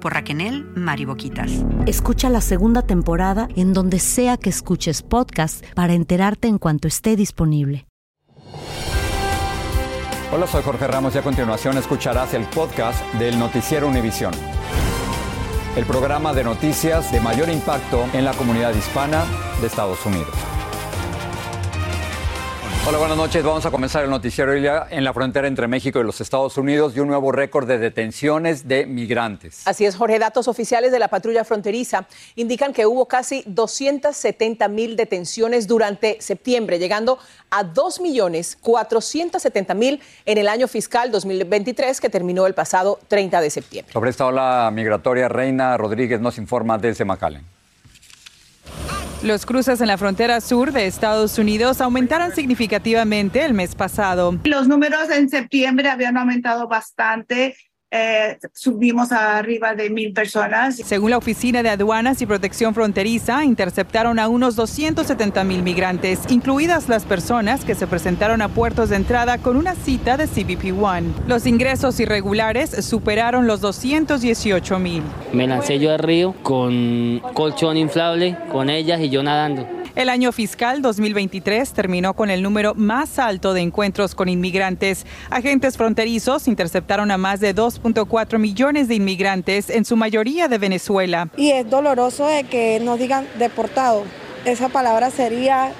por Raquenel Mariboquitas. Escucha la segunda temporada en donde sea que escuches podcast para enterarte en cuanto esté disponible. Hola, soy Jorge Ramos y a continuación escucharás el podcast del Noticiero Univisión. El programa de noticias de mayor impacto en la comunidad hispana de Estados Unidos. Hola, buenas noches. Vamos a comenzar el noticiero en la frontera entre México y los Estados Unidos y un nuevo récord de detenciones de migrantes. Así es, Jorge. Datos oficiales de la patrulla fronteriza indican que hubo casi 270 mil detenciones durante septiembre, llegando a 2.470.000 en el año fiscal 2023 que terminó el pasado 30 de septiembre. Sobre esta ola migratoria, Reina Rodríguez nos informa desde McAllen. Los cruces en la frontera sur de Estados Unidos aumentaron significativamente el mes pasado. Los números en septiembre habían aumentado bastante. Eh, subimos a arriba de mil personas. Según la Oficina de Aduanas y Protección Fronteriza, interceptaron a unos 270 mil migrantes, incluidas las personas que se presentaron a puertos de entrada con una cita de CBP One. Los ingresos irregulares superaron los 218 mil. Me lancé yo al río con colchón inflable, con ellas y yo nadando. El año fiscal 2023 terminó con el número más alto de encuentros con inmigrantes. Agentes fronterizos interceptaron a más de 2.4 millones de inmigrantes, en su mayoría de Venezuela. Y es doloroso de que nos digan deportado. Esa palabra sería...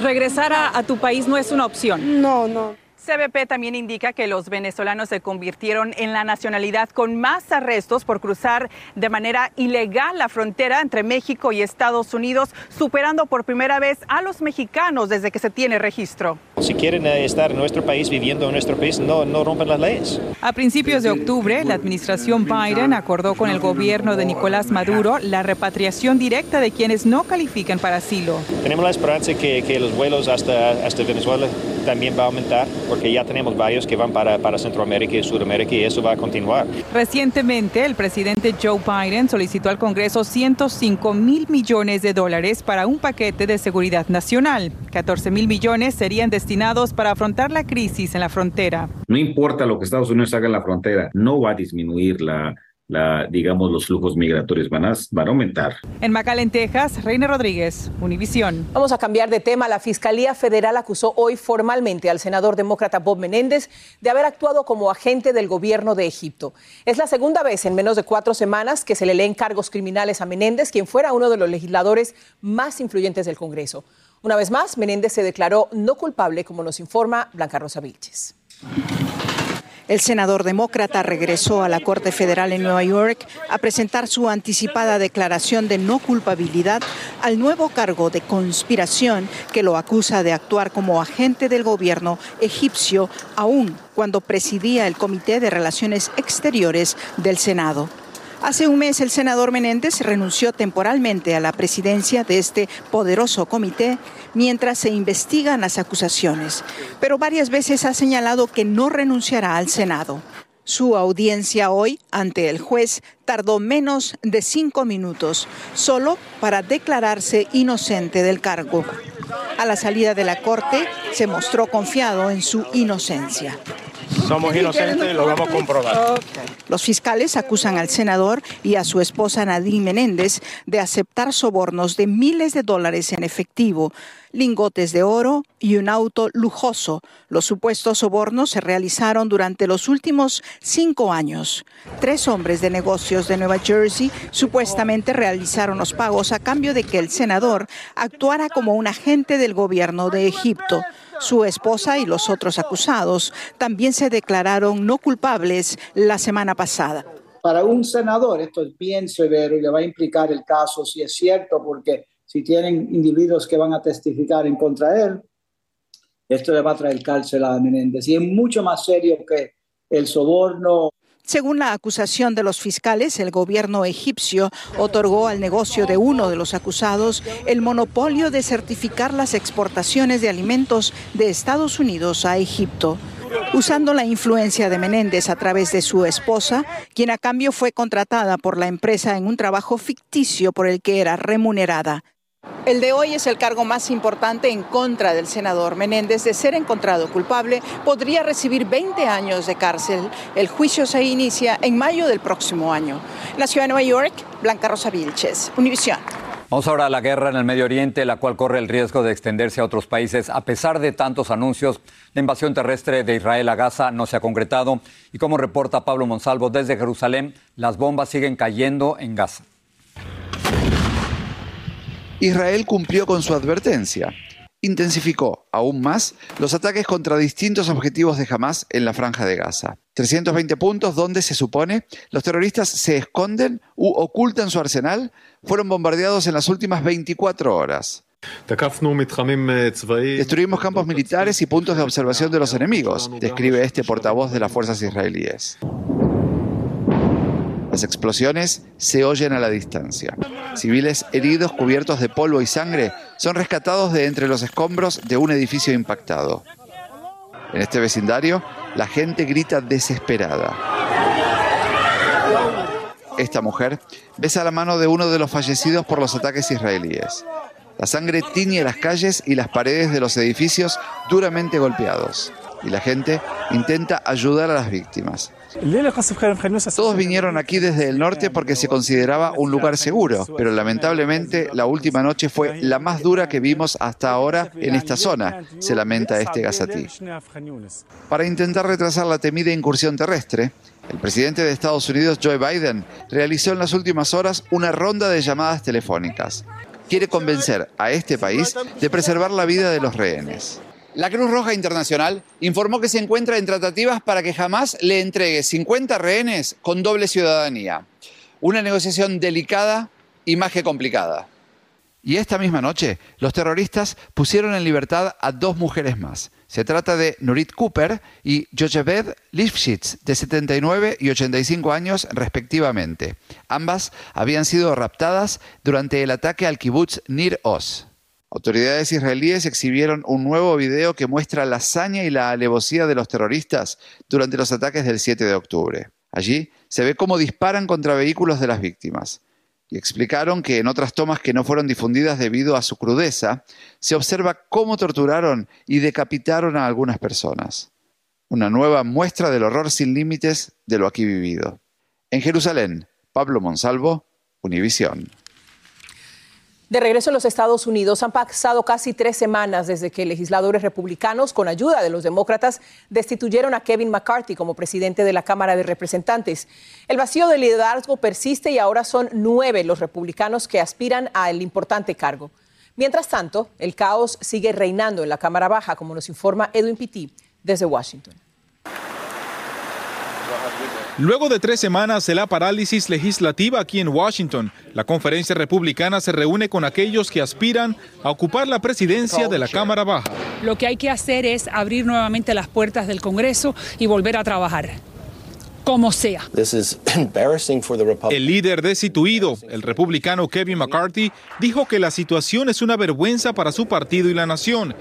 Regresar a, a tu país no es una opción. No, no. CBP también indica que los venezolanos se convirtieron en la nacionalidad con más arrestos por cruzar de manera ilegal la frontera entre México y Estados Unidos, superando por primera vez a los mexicanos desde que se tiene registro. Si quieren eh, estar en nuestro país, viviendo en nuestro país, no, no rompen las leyes. A principios de octubre, la administración Biden acordó con el gobierno de Nicolás Maduro la repatriación directa de quienes no califican para asilo. Tenemos la esperanza que, que los vuelos hasta, hasta Venezuela también va a aumentar, porque ya tenemos varios que van para, para Centroamérica y Sudamérica y eso va a continuar. Recientemente, el presidente Joe Biden solicitó al Congreso 105 mil millones de dólares para un paquete de seguridad nacional. 14 mil millones serían destinados para afrontar la crisis en la frontera. No importa lo que Estados Unidos haga en la frontera, no va a disminuir la, la, digamos, los flujos migratorios van a, van a aumentar. En McAllen, Texas, Reina Rodríguez, Univisión. Vamos a cambiar de tema. La Fiscalía Federal acusó hoy formalmente al senador demócrata Bob Menéndez de haber actuado como agente del gobierno de Egipto. Es la segunda vez en menos de cuatro semanas que se le leen cargos criminales a Menéndez, quien fuera uno de los legisladores más influyentes del Congreso. Una vez más, Menéndez se declaró no culpable, como nos informa Blanca Rosa Vilches. El senador demócrata regresó a la Corte Federal en Nueva York a presentar su anticipada declaración de no culpabilidad al nuevo cargo de conspiración que lo acusa de actuar como agente del gobierno egipcio, aún cuando presidía el Comité de Relaciones Exteriores del Senado. Hace un mes el senador Menéndez renunció temporalmente a la presidencia de este poderoso comité mientras se investigan las acusaciones, pero varias veces ha señalado que no renunciará al Senado. Su audiencia hoy ante el juez tardó menos de cinco minutos, solo para declararse inocente del cargo. A la salida de la corte se mostró confiado en su inocencia. Somos inocentes, lo vamos a comprobar. Los fiscales acusan al senador y a su esposa Nadine Menéndez de aceptar sobornos de miles de dólares en efectivo lingotes de oro y un auto lujoso. Los supuestos sobornos se realizaron durante los últimos cinco años. Tres hombres de negocios de Nueva Jersey supuestamente realizaron los pagos a cambio de que el senador actuara como un agente del gobierno de Egipto. Su esposa y los otros acusados también se declararon no culpables la semana pasada. Para un senador esto es bien severo y le va a implicar el caso si es cierto, porque si tienen individuos que van a testificar en contra de él, esto le va a traer cárcel a Menéndez. Y es mucho más serio que el soborno. Según la acusación de los fiscales, el gobierno egipcio otorgó al negocio de uno de los acusados el monopolio de certificar las exportaciones de alimentos de Estados Unidos a Egipto usando la influencia de Menéndez a través de su esposa, quien a cambio fue contratada por la empresa en un trabajo ficticio por el que era remunerada. El de hoy es el cargo más importante en contra del senador Menéndez. De ser encontrado culpable, podría recibir 20 años de cárcel. El juicio se inicia en mayo del próximo año. La ciudad de Nueva York, Blanca Rosa Vilches, Univisión. Vamos ahora a la guerra en el Medio Oriente, la cual corre el riesgo de extenderse a otros países. A pesar de tantos anuncios, la invasión terrestre de Israel a Gaza no se ha concretado. Y como reporta Pablo Monsalvo desde Jerusalén, las bombas siguen cayendo en Gaza. Israel cumplió con su advertencia. Intensificó aún más los ataques contra distintos objetivos de Hamas en la franja de Gaza. 320 puntos donde se supone los terroristas se esconden u ocultan su arsenal fueron bombardeados en las últimas 24 horas. Destruimos campos militares y puntos de observación de los enemigos, describe este portavoz de las fuerzas israelíes. Las explosiones se oyen a la distancia. Civiles heridos cubiertos de polvo y sangre son rescatados de entre los escombros de un edificio impactado. En este vecindario, la gente grita desesperada. Esta mujer besa la mano de uno de los fallecidos por los ataques israelíes. La sangre tiñe las calles y las paredes de los edificios duramente golpeados. Y la gente intenta ayudar a las víctimas. Todos vinieron aquí desde el norte porque se consideraba un lugar seguro, pero lamentablemente la última noche fue la más dura que vimos hasta ahora en esta zona, se lamenta este gazatí. Para intentar retrasar la temida incursión terrestre, el presidente de Estados Unidos, Joe Biden, realizó en las últimas horas una ronda de llamadas telefónicas. Quiere convencer a este país de preservar la vida de los rehenes. La Cruz Roja Internacional informó que se encuentra en tratativas para que jamás le entregue 50 rehenes con doble ciudadanía. Una negociación delicada y más que complicada. Y esta misma noche, los terroristas pusieron en libertad a dos mujeres más. Se trata de Nurit Cooper y Jojebed Lifshitz, de 79 y 85 años respectivamente. Ambas habían sido raptadas durante el ataque al kibbutz Nir Oz. Autoridades israelíes exhibieron un nuevo video que muestra la hazaña y la alevosía de los terroristas durante los ataques del 7 de octubre. Allí se ve cómo disparan contra vehículos de las víctimas. Y explicaron que en otras tomas que no fueron difundidas debido a su crudeza, se observa cómo torturaron y decapitaron a algunas personas. Una nueva muestra del horror sin límites de lo aquí vivido. En Jerusalén, Pablo Monsalvo, Univisión. De regreso en los Estados Unidos, han pasado casi tres semanas desde que legisladores republicanos, con ayuda de los demócratas, destituyeron a Kevin McCarthy como presidente de la Cámara de Representantes. El vacío de liderazgo persiste y ahora son nueve los republicanos que aspiran al importante cargo. Mientras tanto, el caos sigue reinando en la Cámara Baja, como nos informa Edwin Pitti desde Washington. Luego de tres semanas de la parálisis legislativa aquí en Washington, la conferencia republicana se reúne con aquellos que aspiran a ocupar la presidencia de la Cámara Baja. Lo que hay que hacer es abrir nuevamente las puertas del Congreso y volver a trabajar. Como sea. El líder destituido, el republicano Kevin McCarthy, dijo que la situación es una vergüenza para su partido y la nación.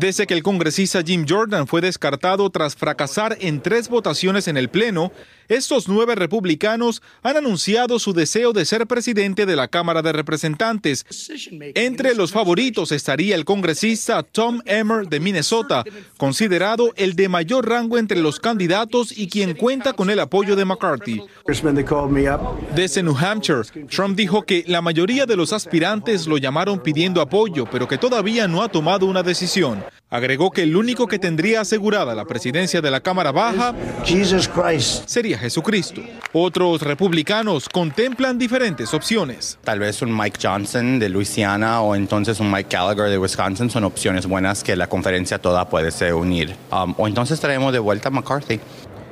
Desde que el congresista Jim Jordan fue descartado tras fracasar en tres votaciones en el Pleno, estos nueve republicanos han anunciado su deseo de ser presidente de la Cámara de Representantes. Entre los favoritos estaría el congresista Tom Emmer de Minnesota, considerado el de mayor rango entre los candidatos y quien cuenta con el apoyo de McCarthy. Desde New Hampshire, Trump dijo que la mayoría de los aspirantes lo llamaron pidiendo apoyo, pero que todavía no ha tomado una decisión. Agregó que el único que tendría asegurada la presidencia de la Cámara Baja sería Jesucristo. Otros republicanos contemplan diferentes opciones. Tal vez un Mike Johnson de Luisiana o entonces un Mike Gallagher de Wisconsin son opciones buenas que la conferencia toda puede se unir. Um, o entonces traemos de vuelta a McCarthy.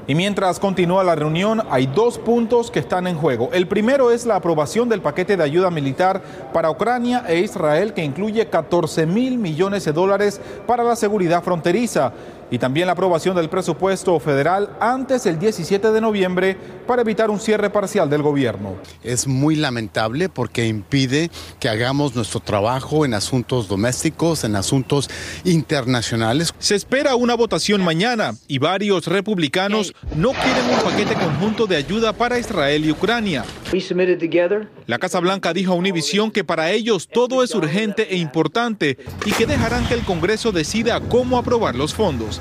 Y mientras continúa la reunión, hay dos puntos que están en juego. El primero es la aprobación del paquete de ayuda militar para Ucrania e Israel, que incluye 14 mil millones de dólares para la seguridad fronteriza y también la aprobación del presupuesto federal antes del 17 de noviembre para evitar un cierre parcial del gobierno. Es muy lamentable porque impide que hagamos nuestro trabajo en asuntos domésticos, en asuntos internacionales. Se espera una votación mañana y varios republicanos no quieren un paquete conjunto de ayuda para Israel y Ucrania. La Casa Blanca dijo a Univision que para ellos todo es urgente e importante y que dejarán que el Congreso decida cómo aprobar los fondos.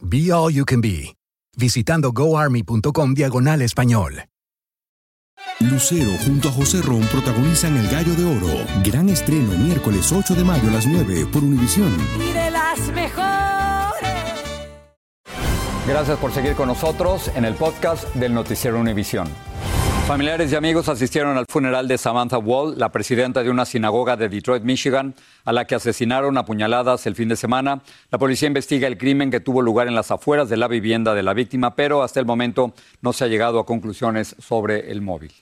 Be All You Can Be, visitando goarmy.com diagonal español. Lucero junto a José Ron protagonizan El Gallo de Oro. Gran estreno miércoles 8 de mayo a las 9 por Univisión. Y de las mejores. Gracias por seguir con nosotros en el podcast del Noticiero Univisión. Familiares y amigos asistieron al funeral de Samantha Wall, la presidenta de una sinagoga de Detroit, Michigan, a la que asesinaron a puñaladas el fin de semana. La policía investiga el crimen que tuvo lugar en las afueras de la vivienda de la víctima, pero hasta el momento no se ha llegado a conclusiones sobre el móvil.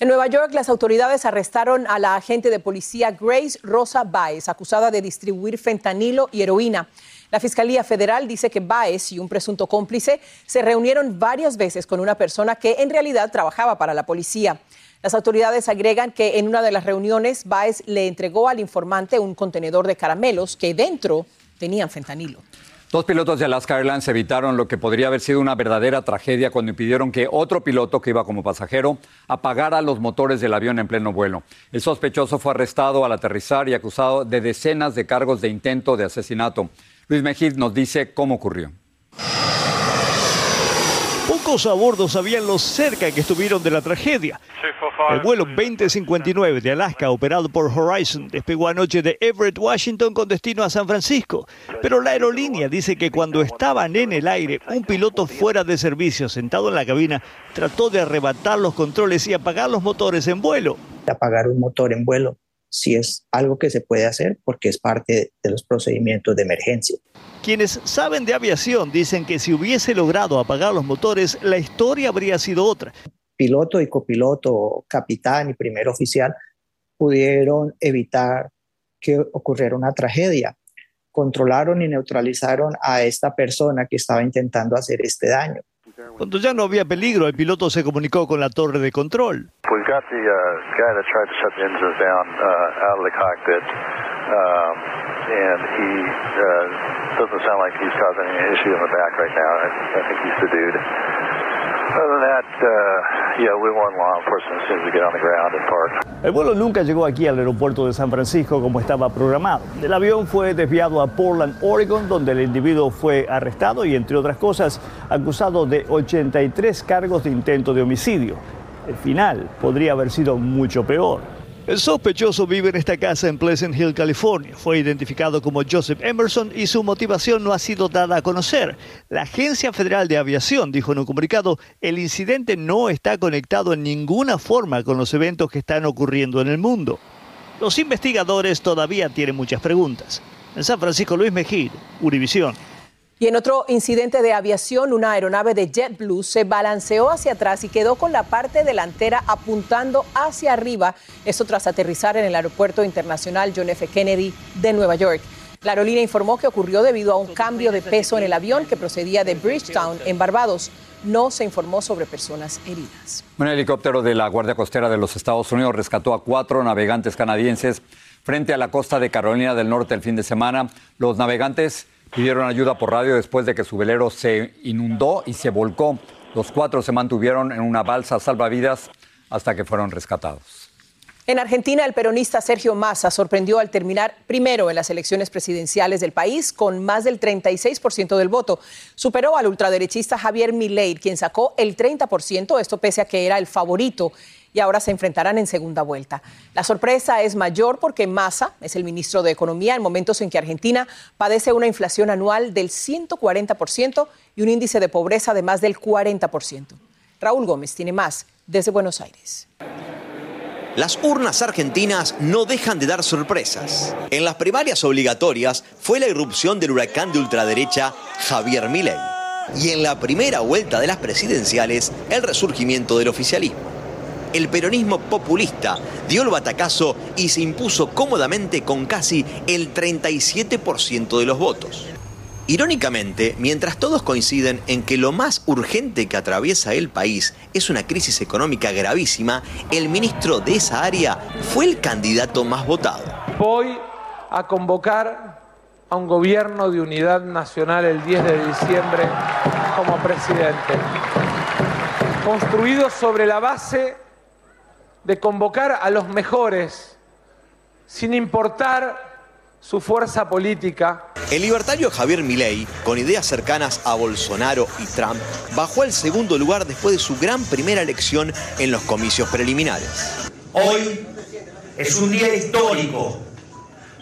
En Nueva York, las autoridades arrestaron a la agente de policía Grace Rosa Baez, acusada de distribuir fentanilo y heroína. La Fiscalía Federal dice que Baez y un presunto cómplice se reunieron varias veces con una persona que en realidad trabajaba para la policía. Las autoridades agregan que en una de las reuniones Baez le entregó al informante un contenedor de caramelos que dentro tenían fentanilo. Dos pilotos de Alaska Airlines evitaron lo que podría haber sido una verdadera tragedia cuando impidieron que otro piloto que iba como pasajero apagara los motores del avión en pleno vuelo. El sospechoso fue arrestado al aterrizar y acusado de decenas de cargos de intento de asesinato. Luis Mejid nos dice cómo ocurrió. Pocos a bordo sabían lo cerca que estuvieron de la tragedia. El vuelo 2059 de Alaska, operado por Horizon, despegó anoche de Everett, Washington, con destino a San Francisco. Pero la aerolínea dice que cuando estaban en el aire, un piloto fuera de servicio, sentado en la cabina, trató de arrebatar los controles y apagar los motores en vuelo. Apagar un motor en vuelo si es algo que se puede hacer porque es parte de los procedimientos de emergencia. Quienes saben de aviación dicen que si hubiese logrado apagar los motores, la historia habría sido otra. Piloto y copiloto, capitán y primer oficial pudieron evitar que ocurriera una tragedia. Controlaron y neutralizaron a esta persona que estaba intentando hacer este daño. Cuando ya no había peligro, el piloto se comunicó con la torre de control. El vuelo nunca llegó aquí al aeropuerto de San Francisco como estaba programado. El avión fue desviado a Portland, Oregon, donde el individuo fue arrestado y, entre otras cosas, acusado de 83 cargos de intento de homicidio. El final podría haber sido mucho peor. El sospechoso vive en esta casa en Pleasant Hill, California. Fue identificado como Joseph Emerson y su motivación no ha sido dada a conocer. La Agencia Federal de Aviación dijo en un comunicado, el incidente no está conectado en ninguna forma con los eventos que están ocurriendo en el mundo. Los investigadores todavía tienen muchas preguntas. En San Francisco, Luis Mejía, Univisión. Y en otro incidente de aviación, una aeronave de JetBlue se balanceó hacia atrás y quedó con la parte delantera apuntando hacia arriba, esto tras aterrizar en el Aeropuerto Internacional John F. Kennedy de Nueva York. La aerolínea informó que ocurrió debido a un cambio de peso en el avión que procedía de Bridgetown, en Barbados. No se informó sobre personas heridas. Un helicóptero de la Guardia Costera de los Estados Unidos rescató a cuatro navegantes canadienses frente a la costa de Carolina del Norte el fin de semana. Los navegantes pidieron ayuda por radio después de que su velero se inundó y se volcó. Los cuatro se mantuvieron en una balsa salvavidas hasta que fueron rescatados. En Argentina, el peronista Sergio Massa sorprendió al terminar primero en las elecciones presidenciales del país con más del 36% del voto. Superó al ultraderechista Javier Milei, quien sacó el 30%, esto pese a que era el favorito y ahora se enfrentarán en segunda vuelta. La sorpresa es mayor porque Massa es el ministro de Economía en momentos en que Argentina padece una inflación anual del 140% y un índice de pobreza de más del 40%. Raúl Gómez tiene más desde Buenos Aires. Las urnas argentinas no dejan de dar sorpresas. En las primarias obligatorias fue la irrupción del huracán de ultraderecha Javier Milei. Y en la primera vuelta de las presidenciales, el resurgimiento del oficialismo el peronismo populista dio el batacazo y se impuso cómodamente con casi el 37% de los votos. Irónicamente, mientras todos coinciden en que lo más urgente que atraviesa el país es una crisis económica gravísima, el ministro de esa área fue el candidato más votado. Voy a convocar a un gobierno de unidad nacional el 10 de diciembre como presidente, construido sobre la base de convocar a los mejores, sin importar su fuerza política. El libertario Javier Milei, con ideas cercanas a Bolsonaro y Trump, bajó al segundo lugar después de su gran primera elección en los comicios preliminares. Hoy es un día histórico,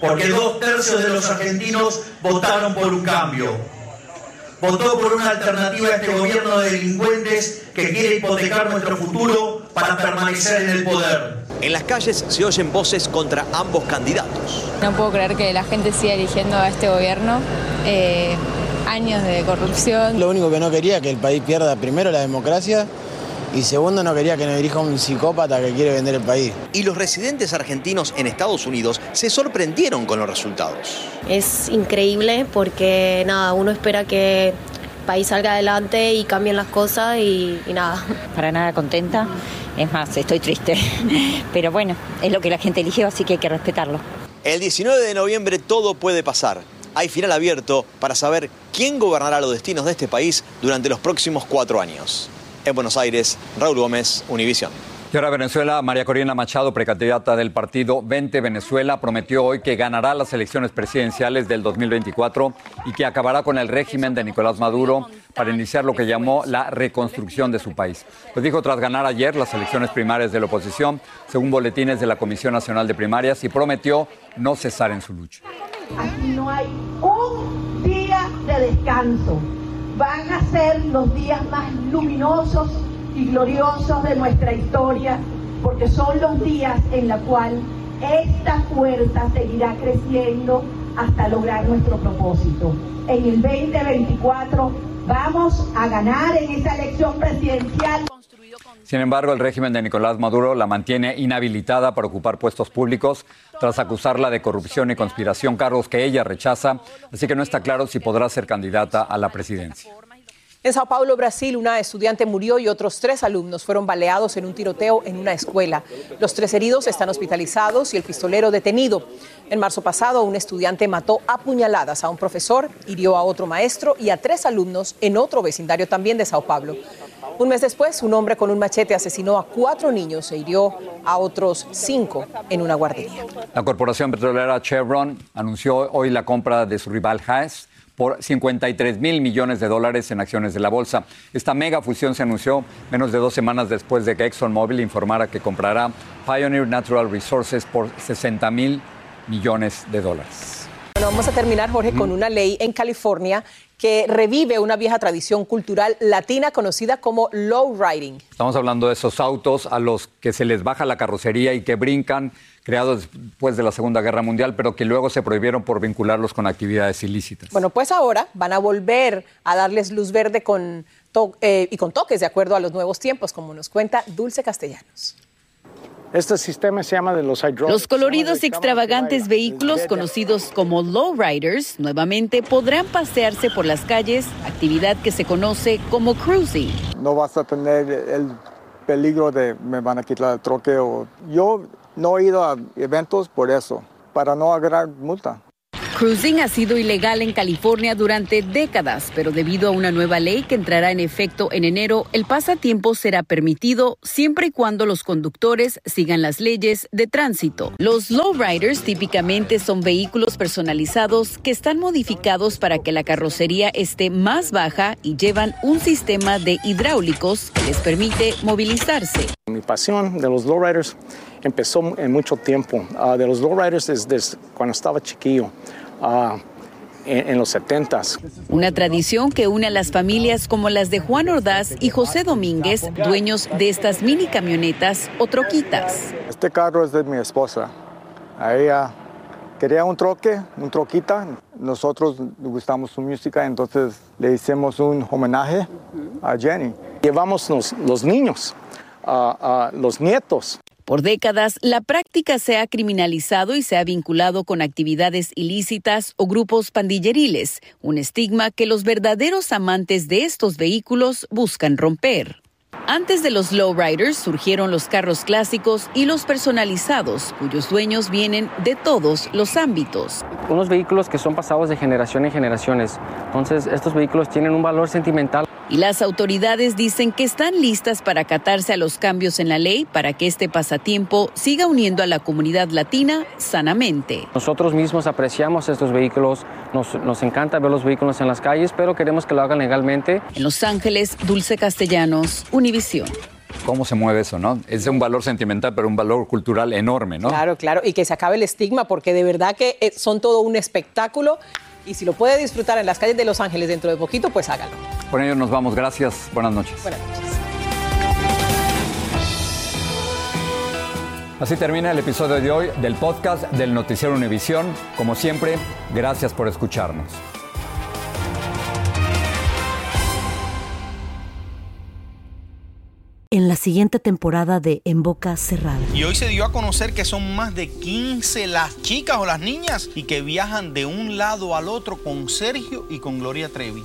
porque dos tercios de los argentinos votaron por un cambio votó por una alternativa a este gobierno de delincuentes que quiere hipotecar nuestro futuro para permanecer en el poder. En las calles se oyen voces contra ambos candidatos. No puedo creer que la gente siga eligiendo a este gobierno. Eh, años de corrupción. Lo único que no quería que el país pierda primero la democracia y segundo, no quería que nos dirija un psicópata que quiere vender el país. Y los residentes argentinos en Estados Unidos se sorprendieron con los resultados. Es increíble porque nada, uno espera que país salga adelante y cambien las cosas y, y nada. Para nada contenta. Es más, estoy triste. Pero bueno, es lo que la gente eligió, así que hay que respetarlo. El 19 de noviembre todo puede pasar. Hay final abierto para saber quién gobernará los destinos de este país durante los próximos cuatro años. En Buenos Aires, Raúl Gómez, Univisión. Y ahora Venezuela, María Corina Machado, precandidata del partido 20 Venezuela, prometió hoy que ganará las elecciones presidenciales del 2024 y que acabará con el régimen de Nicolás Maduro para iniciar lo que llamó la reconstrucción de su país. Lo dijo tras ganar ayer las elecciones primarias de la oposición, según boletines de la Comisión Nacional de Primarias, y prometió no cesar en su lucha. Aquí no hay un día de descanso van a ser los días más luminosos y gloriosos de nuestra historia, porque son los días en los cuales esta fuerza seguirá creciendo hasta lograr nuestro propósito. En el 2024 vamos a ganar en esa elección presidencial. Sin embargo, el régimen de Nicolás Maduro la mantiene inhabilitada para ocupar puestos públicos tras acusarla de corrupción y conspiración, cargos que ella rechaza, así que no está claro si podrá ser candidata a la presidencia. En Sao Paulo, Brasil, una estudiante murió y otros tres alumnos fueron baleados en un tiroteo en una escuela. Los tres heridos están hospitalizados y el pistolero detenido. En marzo pasado, un estudiante mató a puñaladas a un profesor, hirió a otro maestro y a tres alumnos en otro vecindario también de Sao Paulo. Un mes después, un hombre con un machete asesinó a cuatro niños e hirió a otros cinco en una guardería. La corporación petrolera Chevron anunció hoy la compra de su rival Haas por 53 mil millones de dólares en acciones de la bolsa. Esta mega fusión se anunció menos de dos semanas después de que ExxonMobil informara que comprará Pioneer Natural Resources por 60 mil millones de dólares. Bueno, vamos a terminar, Jorge, con una ley en California que revive una vieja tradición cultural latina conocida como low riding. Estamos hablando de esos autos a los que se les baja la carrocería y que brincan, creados después de la Segunda Guerra Mundial, pero que luego se prohibieron por vincularlos con actividades ilícitas. Bueno, pues ahora van a volver a darles luz verde con eh, y con toques de acuerdo a los nuevos tiempos, como nos cuenta Dulce Castellanos. Este sistema se llama de los Los coloridos y extravagantes vehículos conocidos como lowriders nuevamente podrán pasearse por las calles, actividad que se conoce como cruising. No vas a tener el peligro de me van a quitar el troque o yo no he ido a eventos por eso, para no agarrar multa. Cruising ha sido ilegal en California durante décadas, pero debido a una nueva ley que entrará en efecto en enero, el pasatiempo será permitido siempre y cuando los conductores sigan las leyes de tránsito. Los lowriders típicamente son vehículos personalizados que están modificados para que la carrocería esté más baja y llevan un sistema de hidráulicos que les permite movilizarse. Mi pasión de los lowriders empezó en mucho tiempo. Ah, de los lowriders desde cuando estaba chiquillo. Ah, en, los 70 Una tradición que une a las familias como las de Juan Ordaz y José Domínguez, dueños de estas mini camionetas o troquitas. Este carro es de mi esposa. A ella quería un troque, un troquita. Nosotros gustamos su música, entonces le hicimos un homenaje a Jenny. Llevamos los, los niños, a los nietos. Por décadas, la práctica se ha criminalizado y se ha vinculado con actividades ilícitas o grupos pandilleriles, un estigma que los verdaderos amantes de estos vehículos buscan romper. Antes de los lowriders surgieron los carros clásicos y los personalizados, cuyos dueños vienen de todos los ámbitos. Unos vehículos que son pasados de generación en generaciones. Entonces, estos vehículos tienen un valor sentimental y las autoridades dicen que están listas para acatarse a los cambios en la ley para que este pasatiempo siga uniendo a la comunidad latina sanamente. Nosotros mismos apreciamos estos vehículos, nos, nos encanta ver los vehículos en las calles, pero queremos que lo hagan legalmente. En Los Ángeles, Dulce Castellanos, Univisión cómo se mueve eso, ¿no? Es un valor sentimental, pero un valor cultural enorme, ¿no? Claro, claro, y que se acabe el estigma, porque de verdad que eh, son todo un espectáculo y si lo puede disfrutar en las calles de Los Ángeles dentro de poquito, pues hágalo. Por ello nos vamos. Gracias. Buenas noches. Buenas noches. Así termina el episodio de hoy del podcast del Noticiero Univisión. Como siempre, gracias por escucharnos. en la siguiente temporada de En Boca Cerrada. Y hoy se dio a conocer que son más de 15 las chicas o las niñas y que viajan de un lado al otro con Sergio y con Gloria Trevi.